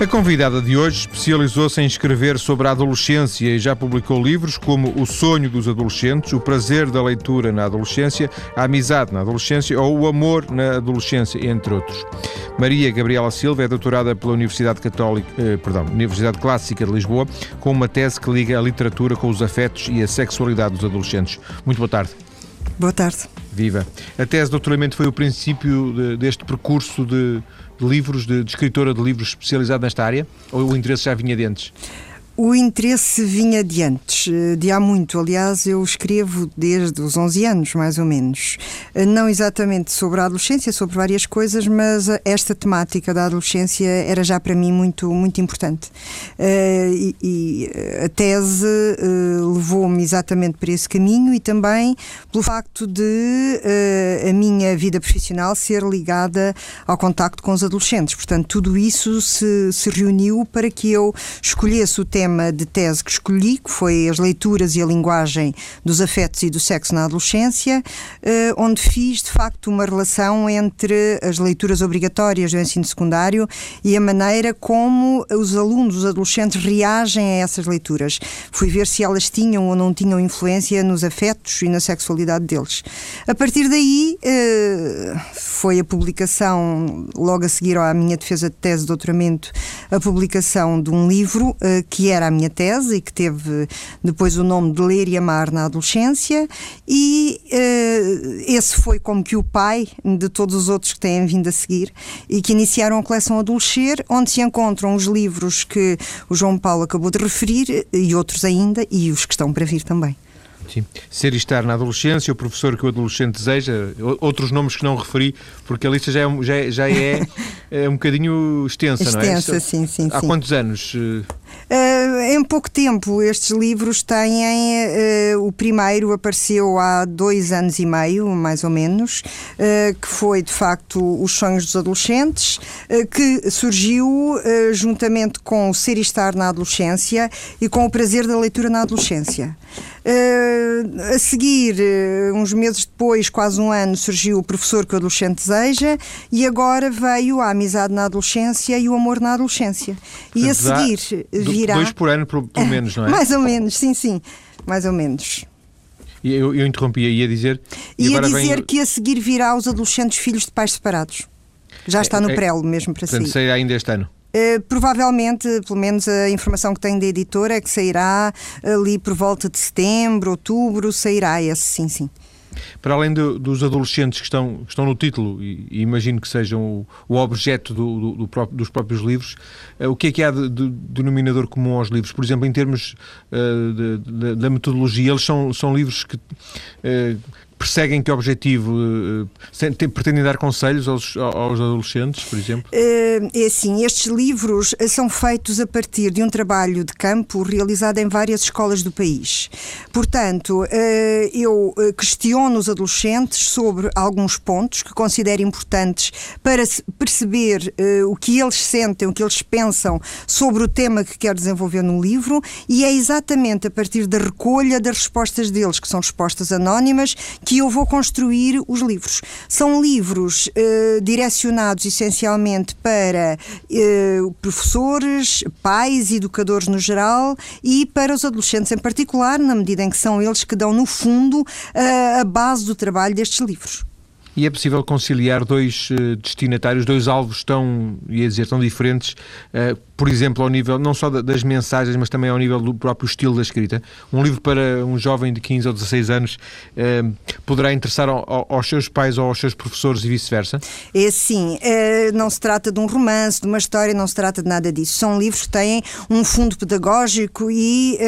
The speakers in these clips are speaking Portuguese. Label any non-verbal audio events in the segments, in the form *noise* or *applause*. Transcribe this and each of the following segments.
A convidada de hoje especializou-se em escrever sobre a adolescência e já publicou livros como O Sonho dos Adolescentes, O Prazer da Leitura na Adolescência, A Amizade na Adolescência ou O Amor na Adolescência, entre outros. Maria Gabriela Silva é doutorada pela Universidade Católica, eh, perdão, Universidade Clássica de Lisboa, com uma tese que liga a literatura com os afetos e a sexualidade dos adolescentes. Muito boa tarde. Boa tarde. Viva. A tese de doutoramento foi o princípio de, deste percurso de, de livros, de, de, escritora de livros especializado nesta área? Ou o interesse já vinha de antes? O interesse vinha de antes, eh, de há muito. Aliás, eu escrevo desde os 11 anos, mais ou menos. Eh, não exatamente sobre a adolescência, sobre várias coisas, mas eh, esta temática da adolescência era já para mim muito, muito importante. E, e a tese levou-me exatamente para esse caminho e também pelo facto de a minha vida profissional ser ligada ao contacto com os adolescentes. Portanto, tudo isso se, se reuniu para que eu escolhesse o tema tema de tese que escolhi, que foi as leituras e a linguagem dos afetos e do sexo na adolescência, eh, onde fiz de facto uma relação entre as leituras obrigatórias do ensino secundário e a maneira como os alunos, os adolescentes, reagem a essas leituras. Fui ver se elas tinham ou não tinham influência nos afetos e na sexualidade deles. A partir daí eh, foi a publicação, logo a seguir à minha defesa de tese de doutoramento, a publicação de um livro eh, que é era a minha tese e que teve depois o nome de Ler e Amar na adolescência, e uh, esse foi como que o pai de todos os outros que têm vindo a seguir e que iniciaram a coleção Adolescer, onde se encontram os livros que o João Paulo acabou de referir e outros ainda, e os que estão para vir também. Sim. Ser e estar na adolescência, o professor que o adolescente deseja, outros nomes que não referi, porque a lista já é, já, é, já é, *laughs* é um bocadinho extensa, extensa não é? Extensa, sim, sim. Há sim. quantos anos? Uh, em pouco tempo, estes livros têm. Uh, o primeiro apareceu há dois anos e meio, mais ou menos, uh, que foi de facto Os Sonhos dos Adolescentes, que surgiu juntamente com o Ser e Estar na Adolescência e com o Prazer da Leitura na Adolescência. Uh, a seguir, uh, uns meses depois, quase um ano, surgiu o professor que o adolescente deseja e agora veio a amizade na adolescência e o amor na adolescência. E a seguir virá. Dois por ano, pelo menos, não é? *laughs* Mais ou menos, sim, sim. Mais ou menos. Eu, eu interrompi, ia dizer. Ia dizer vem... que a seguir virá os adolescentes filhos de pais separados. Já está no é, é prelo mesmo para portanto, sair. sairá ainda este ano. Uh, provavelmente, pelo menos a informação que tenho da editora é que sairá ali por volta de setembro, outubro, sairá esse, sim, sim. Para além de, dos adolescentes que estão, que estão no título, e, e imagino que sejam o, o objeto do, do, do dos próprios livros, uh, o que é que há de, de, denominador comum aos livros? Por exemplo, em termos uh, da metodologia, eles são, são livros que perseguem que objetivo? Uh, pretendem dar conselhos aos, aos adolescentes, por exemplo? Uh, é assim, estes livros são feitos a partir de um trabalho de campo realizado em várias escolas do país. Portanto, eu questiono os adolescentes sobre alguns pontos que considero importantes para perceber o que eles sentem, o que eles pensam sobre o tema que quero desenvolver no livro e é exatamente a partir da recolha das respostas deles, que são respostas anónimas, que eu vou construir os livros. São livros eh, direcionados essencialmente para eh, professores, pais, educadores no geral e para os adolescentes em particular, na medida em que são eles que dão, no fundo, eh, a base do trabalho destes livros. E é possível conciliar dois uh, destinatários, dois alvos tão, ia dizer, tão diferentes, uh, por exemplo, ao nível não só das mensagens, mas também ao nível do próprio estilo da escrita. Um livro para um jovem de 15 ou 16 anos uh, poderá interessar ao, aos seus pais ou aos seus professores e vice-versa? É sim, não se trata de um romance, de uma história, não se trata de nada disso. São livros que têm um fundo pedagógico e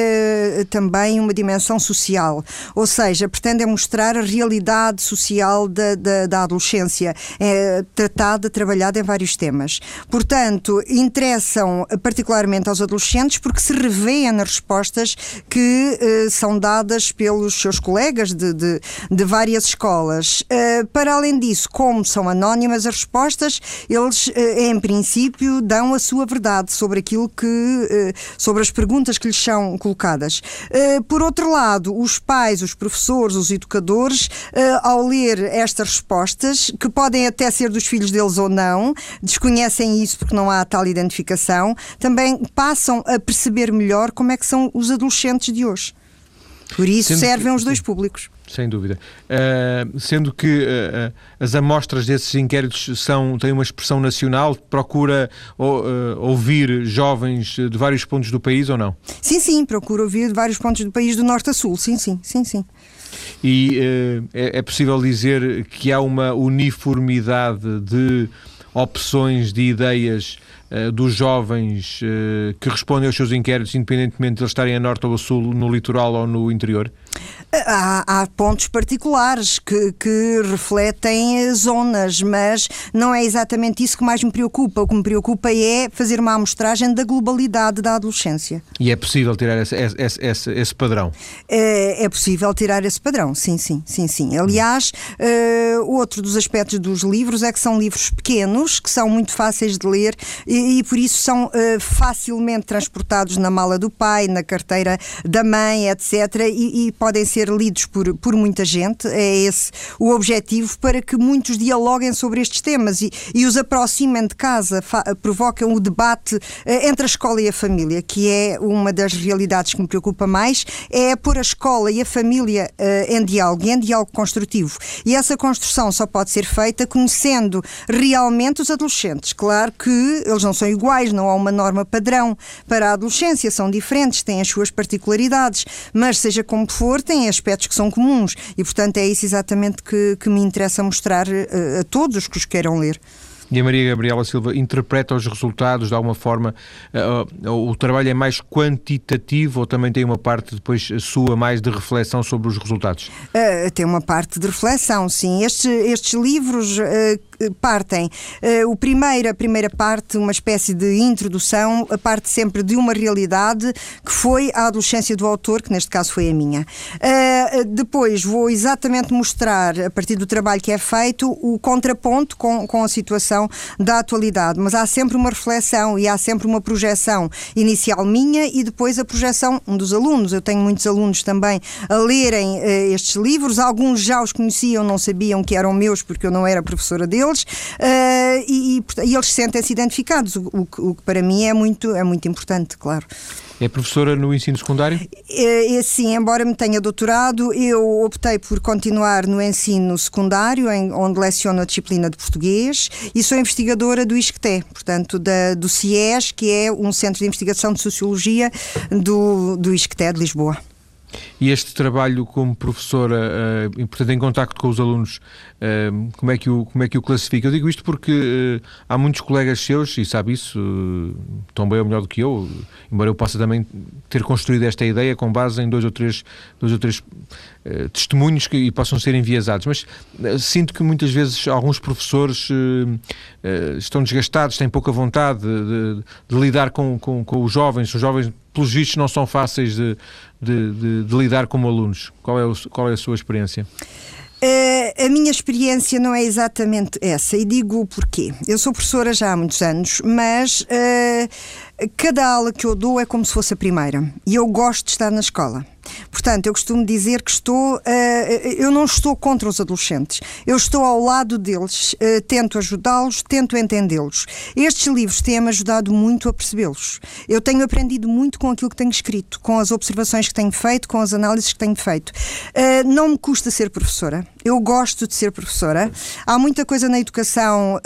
também uma dimensão social. Ou seja, pretendem mostrar a realidade social da, da da, adolescência é tratada, trabalhada em vários temas. Portanto, interessam particularmente aos adolescentes porque se revêem nas respostas que eh, são dadas pelos seus colegas de, de, de várias escolas. Eh, para além disso, como são anónimas as respostas, eles, eh, em princípio, dão a sua verdade sobre aquilo que, eh, sobre as perguntas que lhes são colocadas. Eh, por outro lado, os pais, os professores, os educadores, eh, ao ler estas respostas, que podem até ser dos filhos deles ou não, desconhecem isso porque não há tal identificação, também passam a perceber melhor como é que são os adolescentes de hoje. Por isso Sendo servem que, os dois públicos. Sem dúvida. Uh, sendo que uh, as amostras desses inquéritos são, têm uma expressão nacional, procura uh, ouvir jovens de vários pontos do país ou não? Sim, sim, procura ouvir de vários pontos do país, do norte a sul, sim, sim, sim, sim. E é, é possível dizer que há uma uniformidade de opções, de ideias uh, dos jovens uh, que respondem aos seus inquéritos, independentemente de eles estarem a norte ou a sul, no litoral ou no interior? Há, há, pontos particulares que, que, refletem zonas, mas não é exatamente isso que mais me preocupa. O que me preocupa é fazer uma amostragem da globalidade da adolescência. E é possível tirar esse, esse, esse, esse padrão? É, é, possível tirar esse padrão, sim, sim, sim, sim. Aliás, uh, outro dos aspectos dos livros é que são livros pequenos, que são muito fáceis de ler e, e por isso são uh, facilmente transportados na mala do pai, na carteira da mãe, etc. E, e podem ser lidos por, por muita gente, é esse o objetivo, para que muitos dialoguem sobre estes temas e, e os aproximem de casa, provocam o debate eh, entre a escola e a família, que é uma das realidades que me preocupa mais, é pôr a escola e a família uh, em diálogo, em diálogo construtivo. E essa construção só pode ser feita conhecendo realmente os adolescentes. Claro que eles não são iguais, não há uma norma padrão para a adolescência, são diferentes, têm as suas particularidades, mas seja como for, têm aspectos que são comuns e, portanto, é isso exatamente que, que me interessa mostrar a, eh, a todos os que os queiram ler. E a Maria Gabriela Silva interpreta os resultados de alguma forma? Uh, uh, o trabalho é mais quantitativo ou também tem uma parte depois sua mais de reflexão sobre os resultados? Uh, tem uma parte de reflexão, sim. Estes, estes livros partem. Uh, o primeiro, a primeira parte, uma espécie de introdução, a parte sempre de uma realidade que foi a adolescência do autor, que neste caso foi a minha. Uh, depois vou exatamente mostrar, a partir do trabalho que é feito, o contraponto com, com a situação da atualidade. Mas há sempre uma reflexão e há sempre uma projeção inicial minha e depois a projeção dos alunos. Eu tenho muitos alunos também a lerem uh, estes livros, alguns já os conheciam, não sabiam que eram meus porque eu não era professora deles deles uh, e, e, eles sentem-se identificados, o, o, que para mim é muito, é muito importante, claro. É professora no ensino secundário? É, é, sim, embora me tenha doutorado, eu optei por continuar no ensino secundário, em, onde leciono a disciplina de português, e sou investigadora do ISCTE, portanto, da, do CIES, que é um centro de investigação de sociologia do, do ISCTE de Lisboa. E este trabalho como professora, uh, portanto, em contacto com os alunos, uh, como, é que o, como é que o classifica? Eu digo isto porque uh, há muitos colegas seus, e sabe isso, uh, tão bem ou melhor do que eu, embora eu possa também ter construído esta ideia com base em dois ou três, dois ou três testemunhos que possam ser enviesados, mas sinto que muitas vezes alguns professores estão desgastados, têm pouca vontade de, de, de lidar com, com, com os jovens, os jovens pelos vistos não são fáceis de, de, de, de lidar como alunos? Qual é, o, qual é a sua experiência? Uh, a minha experiência não é exatamente essa, e digo porquê. Eu sou professora já há muitos anos, mas uh, cada aula que eu dou é como se fosse a primeira, e eu gosto de estar na escola. Portanto, eu costumo dizer que estou, uh, eu não estou contra os adolescentes, eu estou ao lado deles, uh, tento ajudá-los, tento entendê-los. Estes livros têm-me ajudado muito a percebê-los. Eu tenho aprendido muito com aquilo que tenho escrito, com as observações que tenho feito, com as análises que tenho feito. Uh, não me custa ser professora, eu gosto de ser professora. Há muita coisa na educação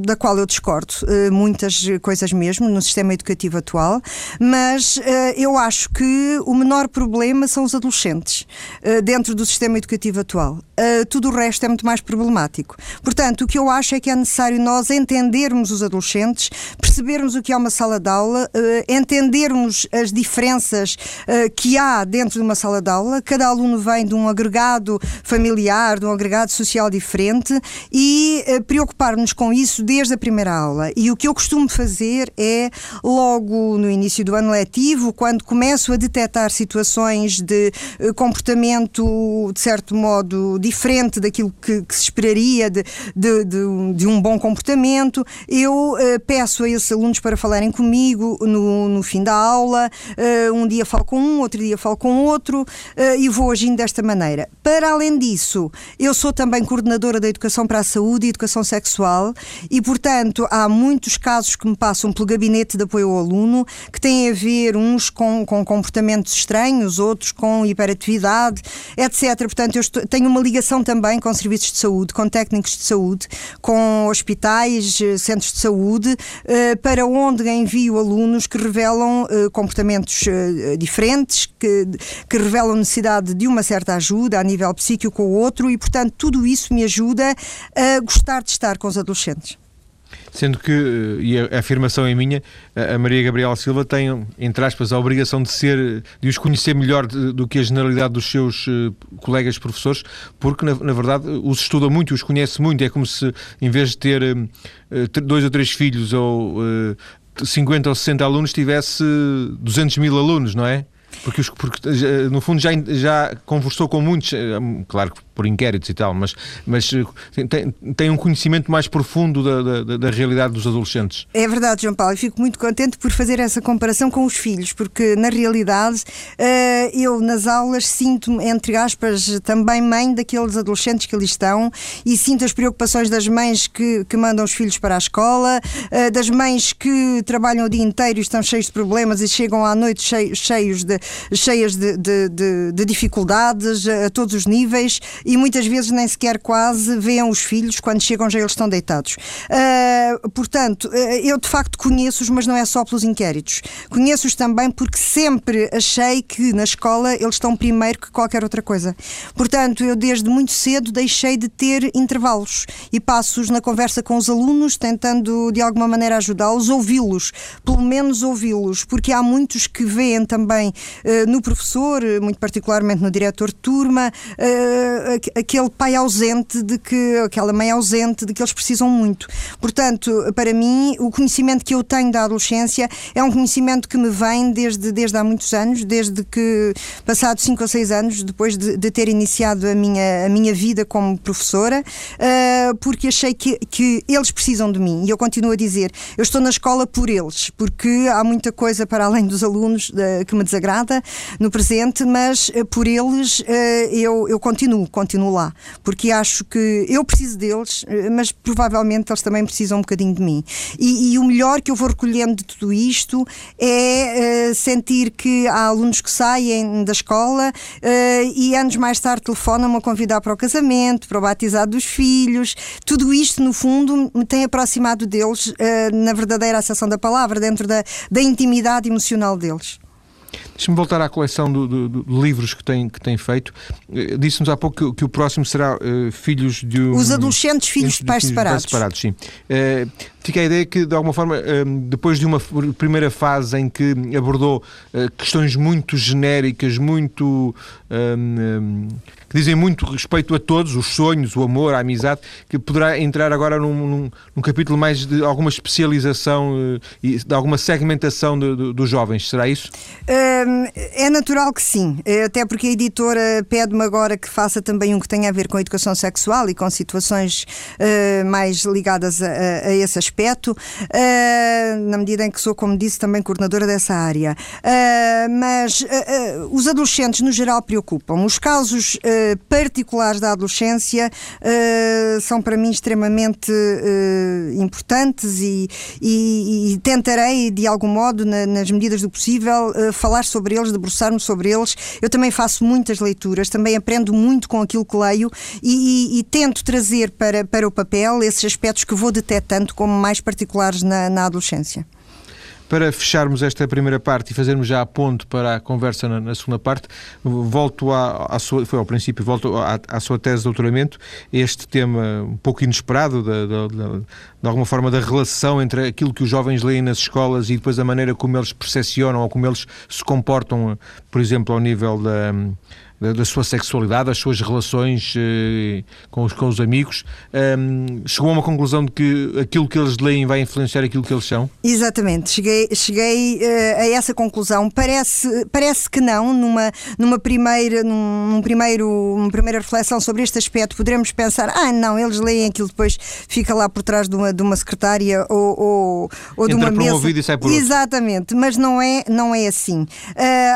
da qual eu discordo, muitas coisas mesmo, no sistema educativo atual, mas eu acho que o menor maior problema são os adolescentes uh, dentro do sistema educativo atual. Uh, tudo o resto é muito mais problemático. Portanto, o que eu acho é que é necessário nós entendermos os adolescentes, percebermos o que é uma sala de aula, uh, entendermos as diferenças que há dentro de uma sala de aula. Cada aluno vem de um agregado familiar, de um agregado social diferente e preocupar-nos com isso desde a primeira aula. E o que eu costumo fazer é, logo no início do ano letivo, quando começo a detectar situações situações de uh, comportamento, de certo modo, diferente daquilo que, que se esperaria de, de, de, um bom comportamento. Eu uh, peço a esses alunos para falarem comigo no, no fim da aula. um dia falo com um, outro dia falo com outro e vou agindo desta maneira. Para além disso, eu sou também coordenadora da Educação para a Saúde e Educação Sexual e, portanto, há muitos casos que me passam pelo gabinete de apoio ao aluno que têm a ver uns com, com comportamentos estranhos, outros com hiperatividade, etc. Portanto, eu estou, tenho uma ligação também com serviços de saúde, com técnicos de saúde, com hospitais, eh, centros de saúde, eh, para onde envio alunos que revelam eh, comportamentos diferentes, que, que revelam necessidade de uma certa ajuda a nível psíquico ou outro e, portanto, tudo isso me ajuda a gostar de estar com os adolescentes. Sendo que, eh, e a afirmação é minha, a Maria Gabriela Silva tem, entre aspas, a obrigação de ser, de os conhecer melhor do que a generalidade dos seus eh, colegas professores, porque, na, na verdade, os estuda muito, os conhece muito. É como se, em vez de ter eh, dois ou três filhos ou 50 ou 60 alunos, tivesse 200 mil alunos, não é? Porque, porque, no fundo já, já conversou com muitos, claro que por inquéritos e tal, mas, mas eh, tem, tem um conhecimento mais profundo da, da, da, realidade dos adolescentes. É verdade, João Paulo, e fico muito contente por fazer essa comparação com os filhos, porque na realidade eh, eu nas aulas sinto-me, entre aspas, também mãe daqueles adolescentes que ali estão e sinto as preocupações das mães que, que mandam os filhos para a escola, eh, das mães que trabalham o dia inteiro e estão cheios de problemas e chegam à noite cheios de, cheias de, de, de, de dificuldades a todos os níveis e muitas vezes nem sequer quase veem os filhos quando chegam já eles estão deitados. Uh, portanto, uh, eu de facto conheço-os, mas não é só pelos inquéritos. Conheço-os também porque sempre achei que na escola eles estão primeiro que qualquer outra coisa. Portanto, eu desde muito cedo deixei de ter intervalos e passo-os na conversa com os alunos, tentando de alguma maneira ajudá-los, ouvi-los, pelo menos ouvi-los, porque há muitos que veem também uh, no professor, muito particularmente no diretor de turma, aquele pai ausente de que aquela mãe ausente de que eles precisam muito. Portanto, para mim, o conhecimento que eu tenho da adolescência é um conhecimento que me vem desde, desde há muitos anos, desde que, passados 5 ou 6 anos, depois de, de, ter iniciado a minha, a minha vida como professora, uh, porque achei que, que eles precisam de mim. E eu continuo a dizer, eu estou na escola por eles, porque há muita coisa para além dos alunos uh, que me desagrada no presente, mas uh, por eles eu, eu continuo, continuo continuo lá, porque acho que eu preciso deles, eh, mas provavelmente eles também precisam um bocadinho de mim. E, e o melhor que eu vou recolhendo de tudo isto é uh, sentir que há alunos que saem da escola uh, e anos mais tarde telefonam-me a convidar para o casamento, para o batizado dos filhos. Tudo isto, no fundo, me tem aproximado deles uh, na verdadeira acessão da palavra, dentro da, da intimidade emocional deles. Deixa-me voltar à coleção de livros que tem, que tem feito. Eh, disse-nos há pouco que, que, o próximo será uh, Filhos de um, Os adolescentes filhos de, pais filhos separados. De pais separados sim. Uh, fica a ideia que, de alguma forma, depois de uma primeira fase em que abordou questões muito genéricas, muito. Um, que dizem muito respeito a todos, os sonhos, o amor, a amizade, que poderá entrar agora num, num, num capítulo mais de alguma especialização e de alguma segmentação dos jovens. Será isso? É natural que sim, é, até porque a editora pede-me agora que faça também um que tenha a ver com a educação sexual e com situações uh, mais ligadas a, a, esse aspecto, na medida em que sou, como disse, também coordenadora dessa área. Mas os adolescentes, no geral, preocupam. Os casos particulares da adolescência são para mim extremamente importantes e, e, e, tentarei, de algum modo, na, nas medidas do possível, falar sobre eles, debruçar-me sobre eles. Eu também faço muitas leituras, também aprendo muito com aquilo que leio e, e, e tento trazer para, para o papel esses aspectos que vou detectando como mais particulares na, na adolescência. Para fecharmos esta primeira parte e fazermos já a ponto para a conversa na, na segunda parte, volto à, à, sua, foi ao princípio, volto à, à, sua tese de doutoramento, este tema um pouco inesperado, de, de, de, de, alguma forma, da relação entre aquilo que os jovens leem nas escolas e depois a maneira como eles percepcionam ou como eles se comportam, por exemplo, ao nível da da, da, sua sexualidade, das suas relações uh, com, os, com os amigos, um, chegou a uma conclusão de que aquilo que eles leem vai influenciar aquilo que eles são? Exatamente, cheguei, cheguei uh, a essa conclusão. Parece, parece que não, numa, numa, primeira, num, num primeiro, uma primeira reflexão sobre este aspecto, poderemos pensar, ah, não, eles leem aquilo depois fica lá por trás de uma, de uma secretária ou, ou, ou de uma mesa. Um e sai por Exatamente, mas não é, não é assim. Uh,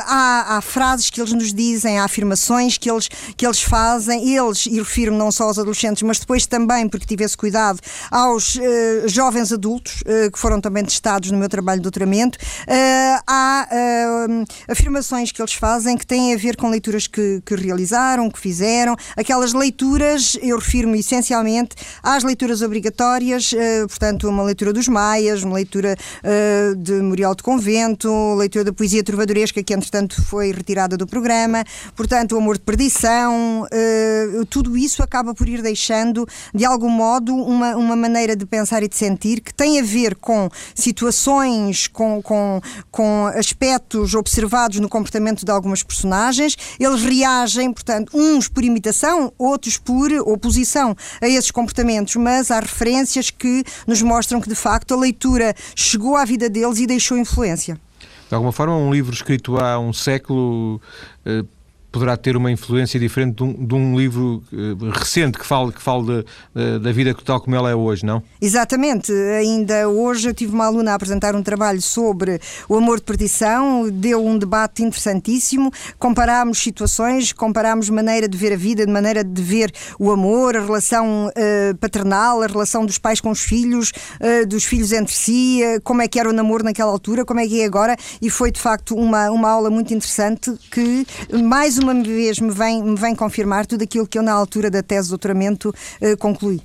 há, há frases que eles nos dizem, há afirmações que eles, que eles fazem, eles, e refiro não só aos adolescentes, mas depois também, porque tive esse cuidado, aos uh, jovens adultos, uh, que foram também testados no meu trabalho de doutoramento, há afirmações que eles fazem que têm a ver com leituras que, que realizaram, que fizeram, aquelas leituras, eu refiro-me essencialmente às leituras obrigatórias, portanto, uma leitura dos Maias, uma leitura de Memorial de Convento, leitura da poesia trovadoresca, que entretanto foi retirada do programa, portanto, o amor de perdição, uh, tudo isso acaba por ir deixando, de algum modo, uma, uma maneira de pensar e de sentir que tem a ver com situações, com, com, com aspectos observados no comportamento de algumas personagens. Eles reagem, portanto, uns por imitação, outros por oposição a esses comportamentos, mas há referências que nos mostram que, de facto, a leitura chegou à vida deles e deixou influência. De alguma forma, um livro escrito há um século eh, poderá ter uma influência diferente de um, de um livro uh, recente que fale, que fale de, da vida tal como ela é hoje, não? Exatamente. Ainda hoje eu tive uma aluna a apresentar um trabalho sobre o amor de perdição, deu um debate interessantíssimo, comparámos situações, comparámos maneira de ver a vida, de maneira de ver o amor, a relação uh, paternal, a relação dos pais com os filhos, uh, dos filhos entre si, como é que era o namoro naquela altura, como é que é agora, e foi de facto uma, uma aula muito interessante que mais uma vez me vem, me vem confirmar tudo aquilo que eu, na altura da tese de doutoramento, eh, concluí.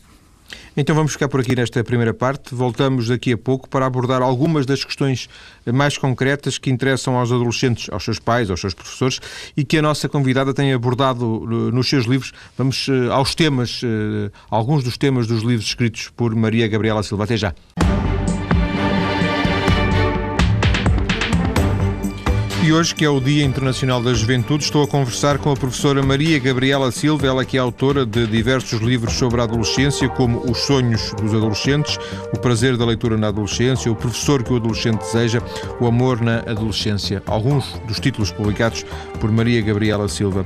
Então vamos ficar por aqui nesta primeira parte. Voltamos daqui a pouco para abordar algumas das questões mais concretas que interessam aos adolescentes, aos seus pais, aos seus professores e que a nossa convidada tem abordado eh, nos seus livros. Vamos eh, aos temas, alguns dos temas dos livros escritos por Maria Gabriela Silva. Até já. E hoje, que é o Dia Internacional da Juventude, estou a conversar com a professora Maria Gabriela Silva, ela que é autora de diversos livros sobre a adolescência, como Os Sonhos dos Adolescentes, O Prazer da Leitura na Adolescência, O Professor que o Adolescente Deseja, O Amor na Adolescência. Alguns dos títulos publicados por Maria Gabriela Silva.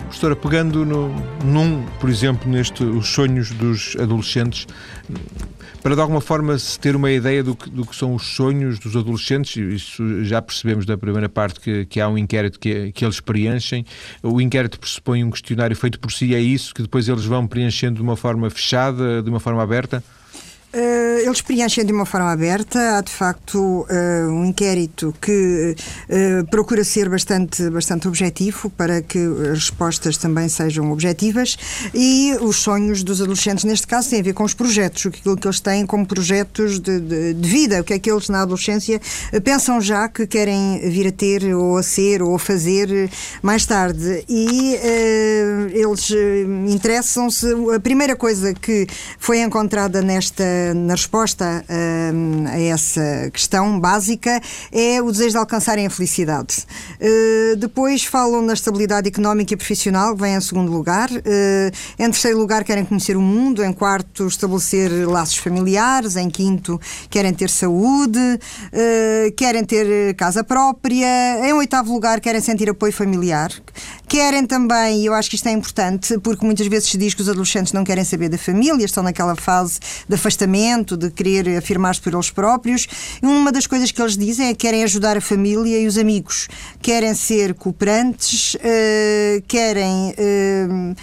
Professora, pegando no, num, por exemplo, neste Os Sonhos dos Adolescentes, para de alguma forma se ter uma ideia do que, do que são os sonhos dos adolescentes, isso já percebemos da primeira parte que, que há um inquérito que, que eles preenchem. O inquérito pressupõe um questionário feito por si, é isso que depois eles vão preenchendo de uma forma fechada, de uma forma aberta? Uh, eles preenchem de uma forma aberta. Há de facto uh, um inquérito que uh, procura ser bastante, bastante objetivo para que as respostas também sejam objetivas. E os sonhos dos adolescentes, neste caso, têm a ver com os projetos, aquilo que eles têm como projetos de, de, de vida, o que é que eles na adolescência pensam já que querem vir a ter, ou a ser, ou a fazer mais tarde. E eles interessam-se. A primeira coisa que foi encontrada nesta na resposta uh, a essa questão básica é o desejo de alcançarem a felicidade. Uh, depois falam na estabilidade económica e profissional, que vem em segundo lugar. Uh, em terceiro lugar, querem conhecer o mundo. Em quarto, estabelecer laços familiares. Em quinto, querem ter saúde. querem ter casa própria. Em oitavo lugar, querem sentir apoio familiar. Querem também, e eu acho que isto é importante, porque muitas vezes se diz que os adolescentes não querem saber da família, estão naquela fase de afastamento, de querer afirmar-se por eles próprios. Uma das coisas que eles dizem é que querem ajudar a família e os amigos, querem ser cooperantes, uh, querem uh,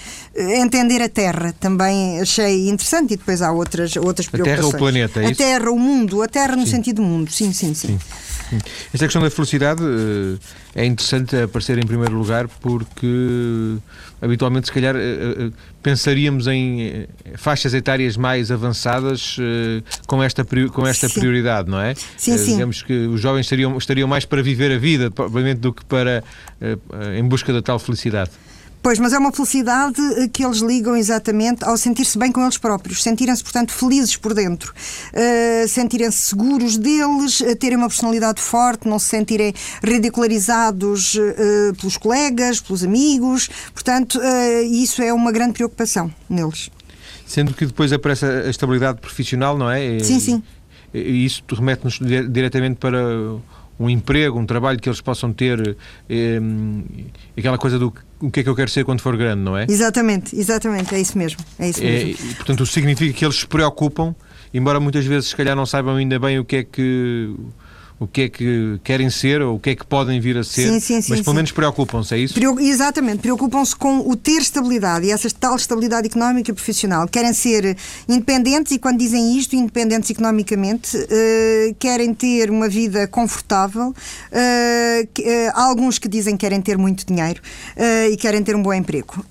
entender a Terra. Também achei interessante e depois há outras, outras preocupações. A Terra, o planeta, é A Terra, o mundo, a Terra no sim. sentido mundo, sim, sim. sim. sim. Esta questão da felicidade uh, é interessante aparecer em primeiro lugar porque habitualmente, se calhar, uh, pensaríamos em faixas etárias mais avançadas com esta, com esta prioridade, não é? Sim, sim. Digamos que os jovens estariam, estariam mais para viver a vida, provavelmente, do que para em busca da tal felicidade. Pois, mas é uma felicidade eh, que eles ligam exatamente ao sentir-se bem com eles próprios, sentirem-se, portanto, felizes por dentro, uh, sentirem-se seguros deles, uh, terem uma personalidade forte, não se sentirem ridicularizados uh, pelos colegas, pelos amigos. Portanto, isso é uma grande preocupação neles. Sendo que depois aparece a estabilidade profissional, não é? Sim, sim. E isso remete-nos diretamente para um emprego, um trabalho que eles possam ter, eh, aquela coisa do o que é que eu quero ser quando for grande, não é? Exatamente, exatamente, é isso mesmo. É isso mesmo. É, e, portanto, significa que eles se preocupam, embora muitas vezes se calhar não saibam ainda bem o que é que o que é que querem ser ou o que é que podem vir a ser, sim, sim, sim, mas pelo menos preocupam-se, é isso? Exatamente, preocupam-se com o ter estabilidade e essa tal estabilidade económica e profissional. Querem ser independentes e, quando dizem isto, independentes economicamente, uh, querem ter uma vida confortável. Uh, uh, há alguns que dizem que querem ter muito dinheiro e querem ter um bom emprego.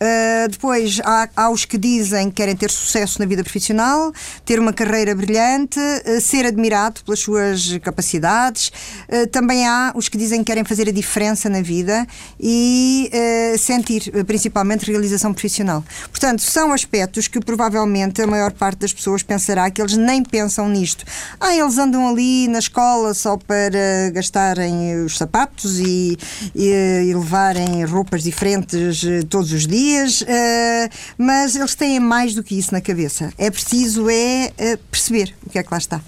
depois, há, há, os que dizem que querem ter sucesso na vida profissional, ter uma carreira brilhante, ser admirado pelas suas capacidades Uh, também há os que dizem que querem fazer a diferença na vida e uh, sentir, eh, principalmente, realização profissional. Portanto, são aspectos que provavelmente a maior parte das pessoas pensará que eles nem pensam nisto. Ah, eles andam ali na escola só para gastarem os sapatos e, e, e levarem roupas diferentes todos os dias, mas eles têm mais do que isso na cabeça. É preciso é perceber o que é que lá está.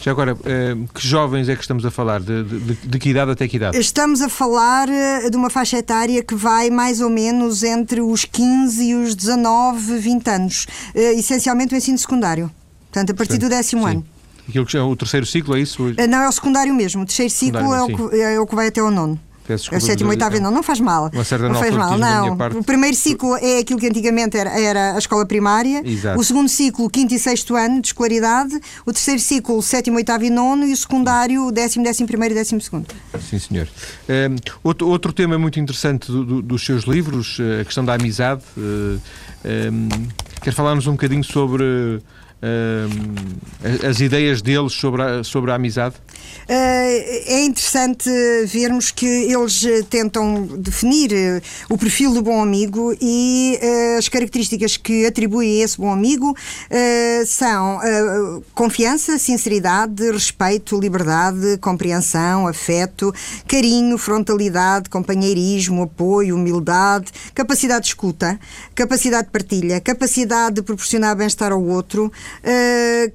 Já agora, eh, que jovens é que estamos a falar? De, de, de, que idade até que idade? Estamos a falar eh, de uma faixa etária que vai mais ou menos entre os 15 e os 19, 20 anos. Eh, essencialmente o ensino secundário. Portanto, a partir do décimo ano. Aquilo que é o terceiro ciclo, é isso? Não, é o secundário mesmo. O terceiro ciclo é o, que, é o que vai até ao nono. Peço desculpa. É o sétimo, oitavo, não, não faz mal. Uma certa não faz mal, não. O primeiro ciclo é aquilo que antigamente era, era a escola primária. Exato. O segundo ciclo, quinto e sexto ano de escolaridade. O terceiro ciclo, sétimo, oitavo e nono. E o secundário, décimo, décimo primeiro e décimo segundo. Sim, senhor. Um, outro, outro tema muito interessante do, do, dos seus livros, eh, a questão da amizade. Uh, um, quer falar-nos um bocadinho sobre uh, as ideias deles sobre a, sobre a amizade? Uh, é interessante vermos que eles tentam definir uh, o perfil do bom amigo e as características que atribuem a esse bom amigo são confiança, sinceridade, respeito, liberdade, compreensão, afeto, carinho, frontalidade, companheirismo, apoio, humildade, capacidade de escuta, capacidade de partilha, capacidade de proporcionar bem-estar ao outro,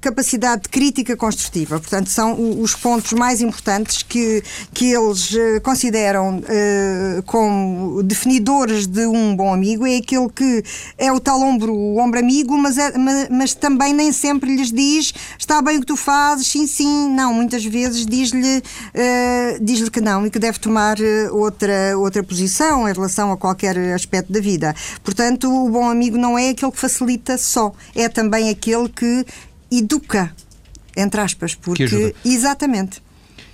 capacidade de crítica construtiva. Portanto, são os pontos mais importantes que, que eles uh, consideram uh, como definidores de um bom amigo. É aquele que é o tal ombro, o ombro amigo, mas, é, mas, mas também nem sempre lhes diz está bem o que tu fazes, sim, sim. Não, muitas vezes diz-lhe diz que não e que deve tomar outra, outra posição em relação a qualquer aspecto da vida. Portanto, o bom amigo não é aquele que facilita só, é também aquele que que educa, entre aspas, porque. Exatamente.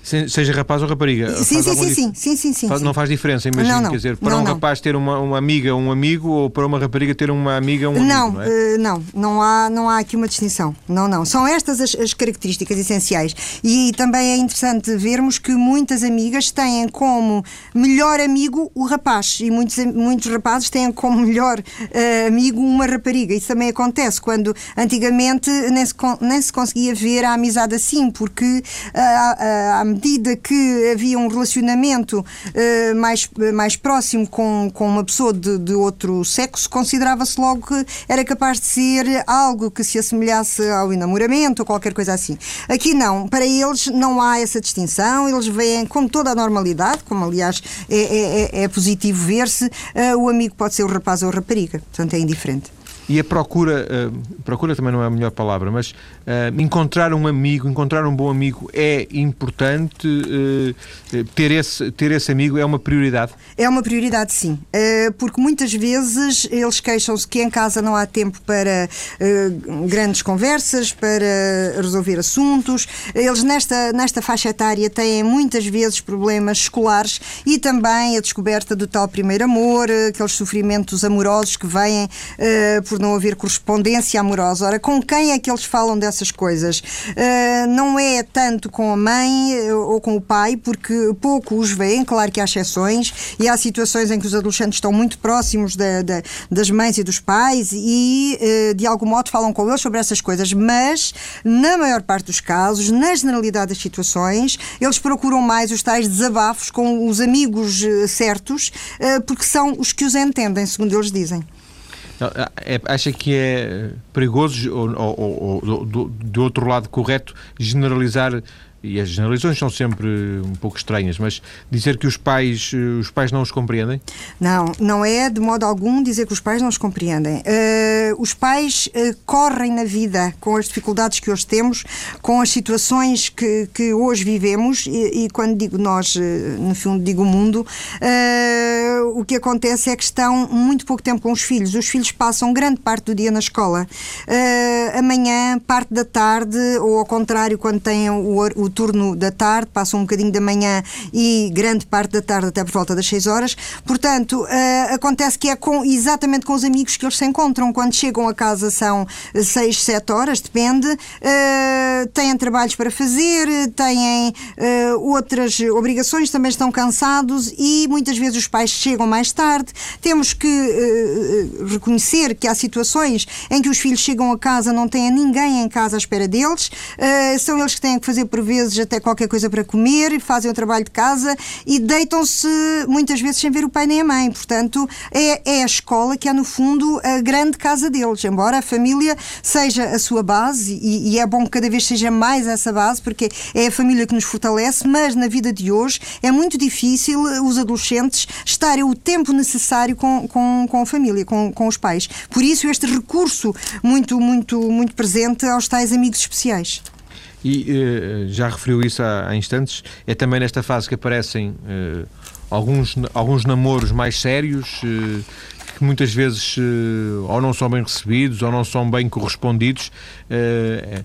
Seja rapaz ou rapariga. Sim, sim, sim, sim, sim, sim, sim, faz, Não faz diferença, imagino. Não, não, quer dizer, para não, um rapaz ter uma, uma amiga um amigo ou para uma rapariga ter uma amiga um não, amigo. Não, é? uh, não, não há, não há aqui uma distinção. Não, não. São estas as, as, características essenciais. E também é interessante vermos que muitas amigas têm como melhor amigo o rapaz e muitos, muitos rapazes têm como melhor uh, amigo uma rapariga. Isso também acontece quando antigamente nem se, nem se conseguia ver a amizade assim, porque uh, medida que havia um relacionamento uh, mais, mais próximo com, com uma pessoa de, de outro sexo, considerava-se logo que era capaz de ser algo que se assemelhasse ao enamoramento ou qualquer coisa assim. Aqui não, para eles não há essa distinção, eles veem com toda a normalidade, como aliás é, é, é, é positivo ver-se, uh, o amigo pode ser o rapaz ou a rapariga, portanto é indiferente. E a procura, uh, procura também não é a melhor palavra, mas uh, encontrar um amigo, encontrar um bom amigo é importante, uh, ter, esse, ter esse amigo é uma prioridade? É uma prioridade, sim, porque muitas vezes eles queixam-se que em casa não há tempo para grandes conversas, para resolver assuntos, eles nesta, nesta faixa etária têm muitas vezes problemas escolares e também a descoberta do tal primeiro amor, aqueles sofrimentos amorosos que vêm não haver correspondência amorosa. Ora, com quem é que eles falam dessas coisas? Uh, não é tanto com a mãe uh, ou com o pai, porque pouco os veem, claro que há exceções, e há situações em que os adolescentes estão muito próximos da, da, das mães e dos pais e, uh, de algum modo, falam com eles sobre essas coisas, mas, na maior parte dos casos, na generalidade das situações, eles procuram mais os tais desabafos com os amigos certos, porque são os que os entendem, segundo eles dizem. É, acha que é perigoso ou, ou, ou, ou, do outro lado correto generalizar e as generalizações são sempre um pouco estranhas, mas dizer que os pais, os pais não os compreendem? Não, não é de modo algum dizer que os pais não os compreendem. Uh, os pais uh, correm na vida com as dificuldades que hoje temos, com as situações que, que hoje vivemos, e, e quando digo nós, uh, no fundo, digo o mundo, o que acontece é que estão muito pouco tempo com os filhos. Os filhos passam grande parte do dia na escola. amanhã, parte da tarde, ou ao contrário, quando têm o, o turno da tarde, passam um bocadinho da manhã e grande parte da tarde até por volta das 6 horas. Portanto, uh, acontece que é com, exatamente com os amigos que eles se encontram. Quando chegam a casa são 6, 7 horas, depende. Uh, têm trabalhos para fazer, têm uh, outras obrigações, também estão cansados e muitas vezes os pais chegam mais tarde. Temos que reconhecer que há situações em que os filhos chegam a casa, não têm ninguém em casa à espera deles, são eles que têm que fazer por vezes até qualquer coisa para comer, fazem o trabalho de casa e deitam-se muitas vezes sem ver o pai nem a mãe. Portanto, é, é a escola que é, no fundo, a grande casa deles. Embora a família seja a sua base, e, e é bom que cada vez seja mais essa base, porque é a família que nos fortalece, mas na vida de hoje é muito difícil os adolescentes estarem o tempo necessário com, com, com a família, com, com os pais. Por isso, este recurso muito, muito, muito presente aos tais amigos especiais. E uh, já referiu isso há, instantes, é também nesta fase que aparecem uh, alguns, alguns namoros mais sérios, uh, que muitas vezes ou não são bem recebidos ou não são bem correspondidos. É,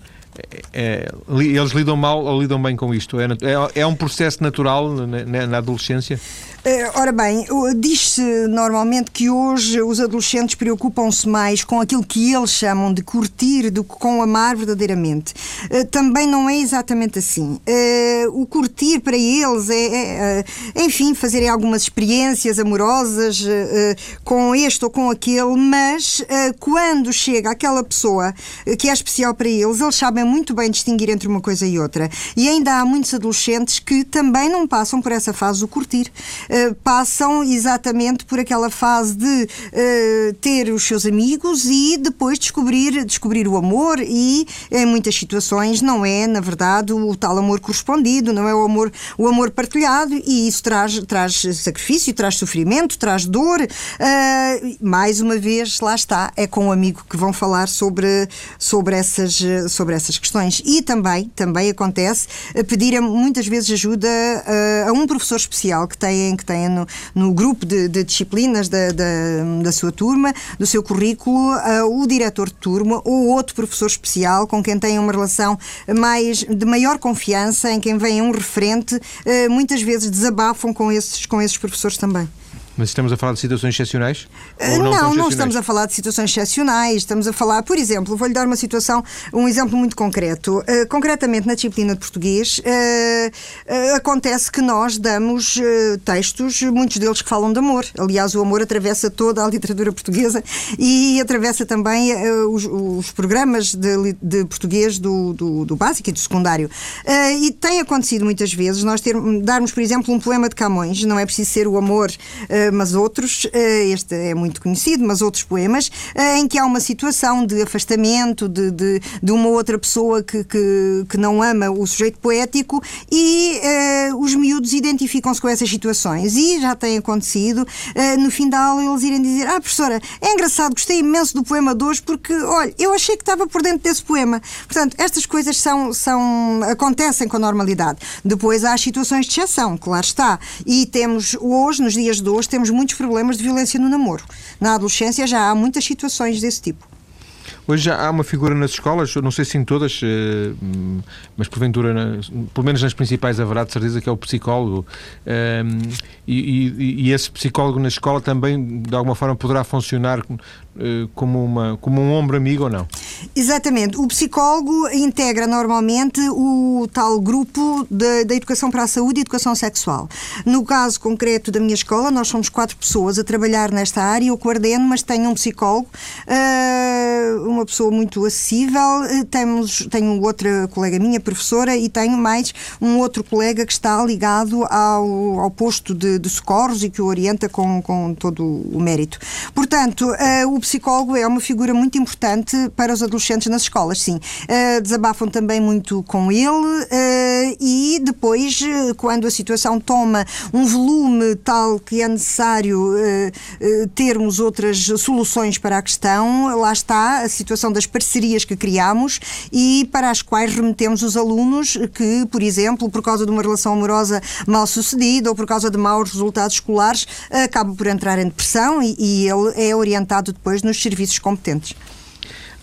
é, eles lidam mal ou lidam bem com isto? É, é, é um processo natural na, na adolescência? Eh, ora bem, diz-se normalmente que hoje os adolescentes preocupam-se mais com aquilo que eles chamam de curtir do que com amar verdadeiramente. Eh, também não é exatamente assim. Eh, o curtir para eles é, é enfim, fazerem algumas experiências amorosas com este ou com aquele, mas quando chega aquela pessoa que é especial para eles, eles sabem muito bem distinguir entre uma coisa e outra. E ainda há muitos adolescentes que também não passam por essa fase do curtir. Eh, passam exatamente por aquela fase de uh, ter os seus amigos e depois descobrir, descobrir o amor e em muitas situações não é, na verdade, o tal amor correspondido, não é o amor, o amor partilhado e isso traz, traz sacrifício, traz sofrimento, traz dor. Uh, mais uma vez, lá está, é com o um amigo que vão falar sobre, sobre, essas, sobre essas questões. E também, também acontece pedir muitas vezes ajuda a um professor especial que tem, que tenha no, no grupo de, de disciplinas da, da, da, sua turma, do seu currículo, uh, o diretor de turma ou outro professor especial com quem tenha uma relação mais de maior confiança, em quem venha um referente, uh, muitas vezes desabafam com esses, com esses professores também. Mas estamos a falar de situações excepcionais? Ou não, não, não estamos a falar de situações excepcionais. Estamos a falar, por exemplo, vou-lhe dar uma situação, um exemplo muito concreto. Uh, concretamente, na disciplina de português, uh, uh, acontece que nós damos textos, muitos deles que falam de amor. Aliás, o amor atravessa toda a literatura portuguesa e atravessa também os, os, programas de, de português do, do, do, básico e do secundário. e tem acontecido muitas vezes nós ter, darmos, por exemplo, um poema de Camões, não é preciso ser o amor mas outros, eh, este é muito conhecido, mas outros poemas, eh, em que há uma situação de afastamento de, de, de uma outra pessoa que, que, que, não ama o sujeito poético e os miúdos identificam-se com essas situações. E já tem acontecido, no fim da aula, eles irem dizer: Ah, professora, é engraçado, gostei imenso do poema de hoje porque, olha, eu achei que estava por dentro desse poema. Portanto, estas coisas são, são, acontecem com normalidade. Depois há as situações de exceção, claro está. E temos hoje, nos dias de hoje, temos muitos problemas de violência no namoro. Na adolescência já há muitas situações desse tipo. Hoje já há uma figura nas escolas, não sei se em todas, eh, mas porventura, pelo menos nas principais haverá de certeza que é o psicólogo. Ehm, e, e, e esse psicólogo na escola também, de alguma forma, poderá funcionar como, uma, como um ombro amigo ou não? Exatamente. O psicólogo integra normalmente o tal grupo da educação para a saúde e educação sexual. No caso concreto da minha escola, nós somos quatro pessoas a trabalhar nesta área. Eu coordeno, mas tenho um psicólogo, uh, uma pessoa muito acessível. Eh, temos, tenho outra colega minha, professora, e tenho mais um outro colega que está ligado ao, ao posto de, de socorros e que o orienta com, com todo o mérito. Portanto, o psicólogo é uma figura muito importante para os adolescentes nas escolas, sim. Uh, desabafam também muito com ele uh, e depois, uh, quando a situação toma um volume tal que é necessário termos outras soluções para a questão, lá está a situação das parcerias que criamos e para as quais remetemos os alunos que, por exemplo, por causa de uma relação amorosa mal sucedida ou por causa de maus resultados escolares, acabam por entrar em depressão e, e ele é orientado depois nos serviços competentes.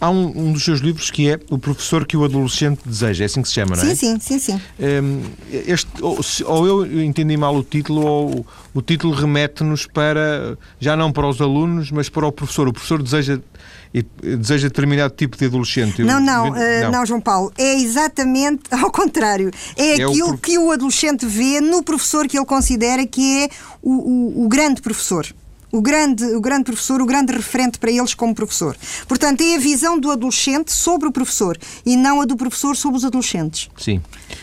Há um, um, dos seus livros que é O Professor que o Adolescente Deseja, é assim que se chama, não é? Sim, sim, sim. sim. Um, este, ou, ou, eu entendi mal o título, ou o título remete-nos para, já não para os alunos, mas para o professor. O professor deseja deseja determinado tipo de adolescente. Não, não, uh, não, não, João Paulo. É exatamente *laughs* ao contrário. É, é aquilo o... que o adolescente vê no professor que ele considera que é o, o, o grande professor o grande, o grande professor, o grande referente para eles como professor. Portanto, é a visão do adolescente sobre o professor e não a do professor sobre os adolescentes. Sim.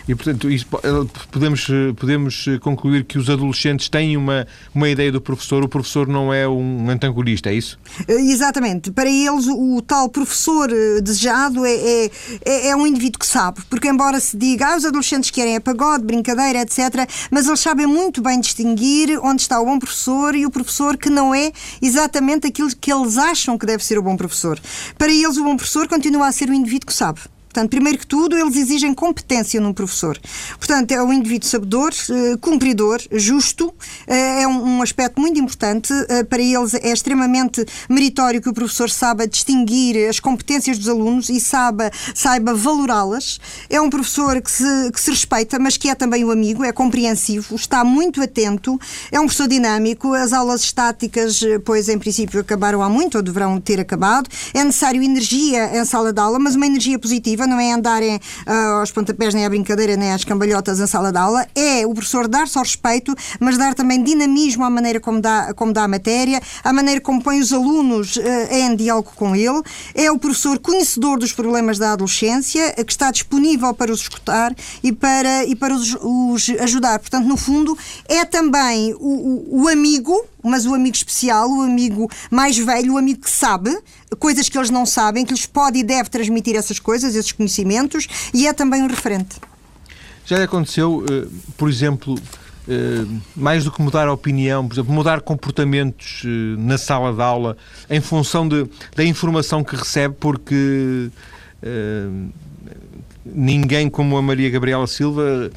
E, portanto, isso, eh, podemos, eh, podemos eh, concluir que os adolescentes têm uma, uma ideia do professor, o professor não é um antagonista, é isso? Exatamente. Para eles, o, tal professor desejado é, é, é, é, um indivíduo que sabe, porque embora se diga, ah, os adolescentes querem a pagode, brincadeira, etc., mas eles sabem muito bem distinguir onde está o bom professor e o professor que não é exatamente aquilo que eles acham que deve ser o bom professor. Para eles, o bom professor continua a ser o indivíduo que sabe. Portanto, primeiro que tudo, eles exigem competência num professor. Portanto, é um indivíduo sabedor, eh, cumpridor, justo, eh, é um aspecto muito importante. Eh, para eles é extremamente meritório que o professor saiba distinguir as competências dos alunos e saiba, saiba valorá-las. É um professor que se, que se respeita, mas que é também o amigo, é compreensivo, está muito atento, é um professor dinâmico. As aulas estáticas, pois em princípio acabaram há muito, ou deverão ter acabado. É necessário energia em sala de aula, mas uma energia positiva não é andarem uh, aos pontapés, nem à brincadeira, nem às cambalhotas em sala de aula, é o professor dar só respeito, mas dar também dinamismo à maneira como dá, como dá a matéria, à maneira como põe os alunos uh, em diálogo com ele, é o professor conhecedor dos problemas da adolescência, que está disponível para os escutar e para, e para os, os ajudar. Portanto, no fundo, é também o, o, o amigo, mas o amigo especial, o amigo mais velho, o amigo que sabe coisas que eles não sabem, que lhes pode e deve transmitir essas coisas, esses conhecimentos, e é também um referente. Já lhe aconteceu, eh, por exemplo, eh, mais do que mudar a opinião, por exemplo, mudar comportamentos eh, na sala de aula em função de, da informação que recebe, porque ninguém como a Maria Gabriela Silva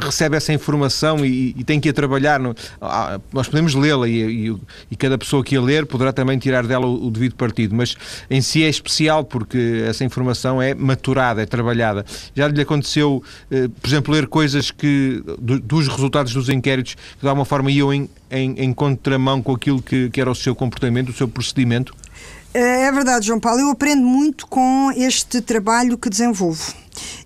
recebe essa informação e, e tem que ir trabalhar. No, ah, nós podemos lê-la e, e, e, cada pessoa que a ler poderá também tirar dela o, o, devido partido, mas em si é especial porque essa informação é maturada, é trabalhada. Já lhe aconteceu, eh, por exemplo, ler coisas que do, dos resultados dos inquéritos que de alguma forma iam em, em, em contramão com aquilo que, que era o seu comportamento, o seu procedimento? É, é verdade, João Paulo. Eu aprendo muito com este trabalho que desenvolvo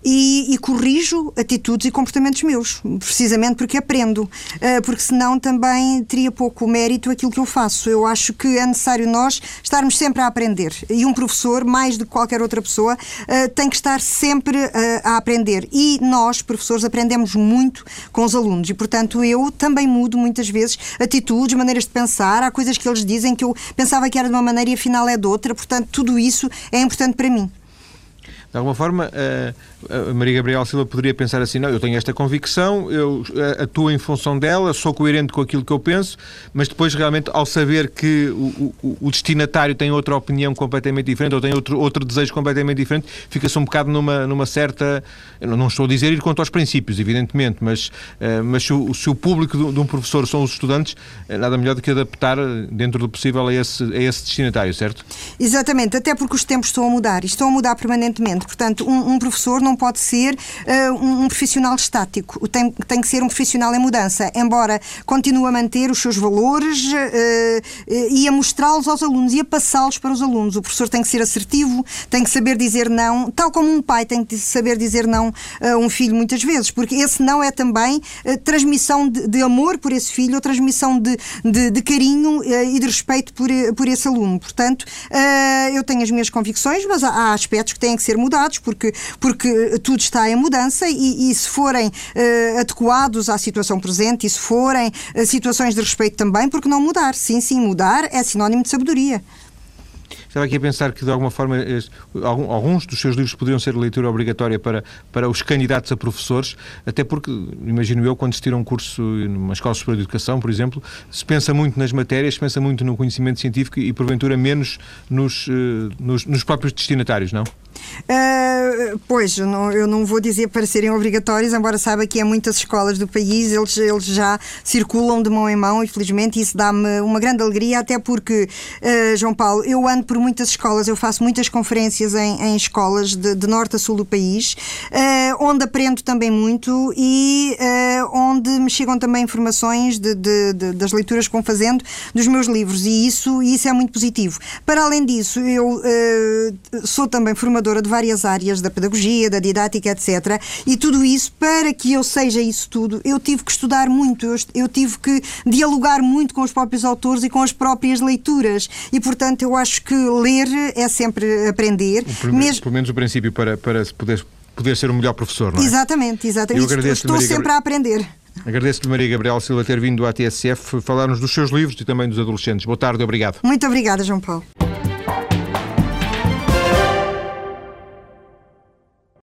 e, e, corrijo atitudes e comportamentos meus, precisamente porque aprendo, uh, porque senão também teria pouco mérito aquilo que eu faço. Eu acho que é necessário nós estarmos sempre a aprender e um professor, mais do que qualquer outra pessoa, uh, tem que estar sempre uh, a aprender. E nós, professores, aprendemos muito com os alunos e, portanto, eu também mudo muitas vezes atitudes, maneiras de pensar. Há coisas que eles dizem que eu pensava que era de uma maneira e afinal é de outra, portanto, tudo isso é importante para mim. De alguma forma, a Maria Gabriela Silva poderia pensar assim: não, eu tenho esta convicção, eu eh, atuo em função dela, sou coerente com aquilo que eu penso, mas depois, realmente, ao saber que o, o, o destinatário tem outra opinião completamente diferente ou tem outro, outro desejo completamente diferente, fica-se um bocado numa, numa certa. não estou a dizer ir contra os princípios, evidentemente, mas, uh, mas se o, se o público de, um professor são os estudantes, é nada melhor do que adaptar dentro do possível a esse, a esse destinatário, certo? Exatamente, até porque os tempos estão a mudar e estão a mudar permanentemente. Portanto, um, um professor não pode ser uh, um, um, profissional estático. Tem, tem que ser um profissional em mudança, embora continue a manter os seus valores uh, e a mostrá-los aos alunos e a passá-los para os alunos. O professor tem que ser assertivo, tem que saber dizer não, tal como um pai tem que saber dizer não a um filho muitas vezes, porque esse não é também transmissão de, de, amor por esse filho ou transmissão de, de, de carinho e de respeito por, por esse aluno. Portanto, eu tenho as minhas convicções, mas há aspectos que têm que ser mudados, porque, porque tudo está em mudança e, e se forem uh, adequados à situação presente e se forem uh, situações de respeito também, porque não mudar? Sim, sim, mudar é sinónimo de sabedoria. Estava aqui a pensar que, de alguma forma, alguns dos seus livros poderiam ser leitura obrigatória para, para os candidatos a professores, até porque, imagino eu, quando se tira um curso numa escola superior de educação, por exemplo, se pensa muito nas matérias, se pensa muito no conhecimento científico e, porventura, menos nos, eh, nos, nos próprios destinatários, não? Uh, pois, eu não, eu não, vou dizer para serem obrigatórios, embora saiba que em muitas escolas do país eles, eles já circulam de mão em mão e felizmente isso dá-me uma grande alegria, até porque, uh, João Paulo, eu ando por muitas escolas, eu faço muitas conferências em, em escolas de, de, norte a sul do país, uh, onde aprendo também muito e onde me chegam também informações de, de, das leituras que vão fazendo dos meus livros e isso, isso é muito positivo. Para além disso, eu sou também formadora de várias áreas da pedagogia, da didática, etc. E tudo isso, para que eu seja isso tudo, eu tive que estudar muito, eu, eu tive que dialogar muito com os próprios autores e com as próprias leituras. E, portanto, eu acho que ler é sempre aprender. Pelo, mesmo... pelo menos o princípio para, para poder, poder ser o melhor professor, não é? Exatamente, exatamente. Eu Estou Maria sempre Gabri... a aprender. Agradeço-lhe, Maria Gabriel Silva, ter vindo à TSF falar-nos dos seus livros e também dos adolescentes. Boa tarde, obrigado. Muito obrigada, João Paulo.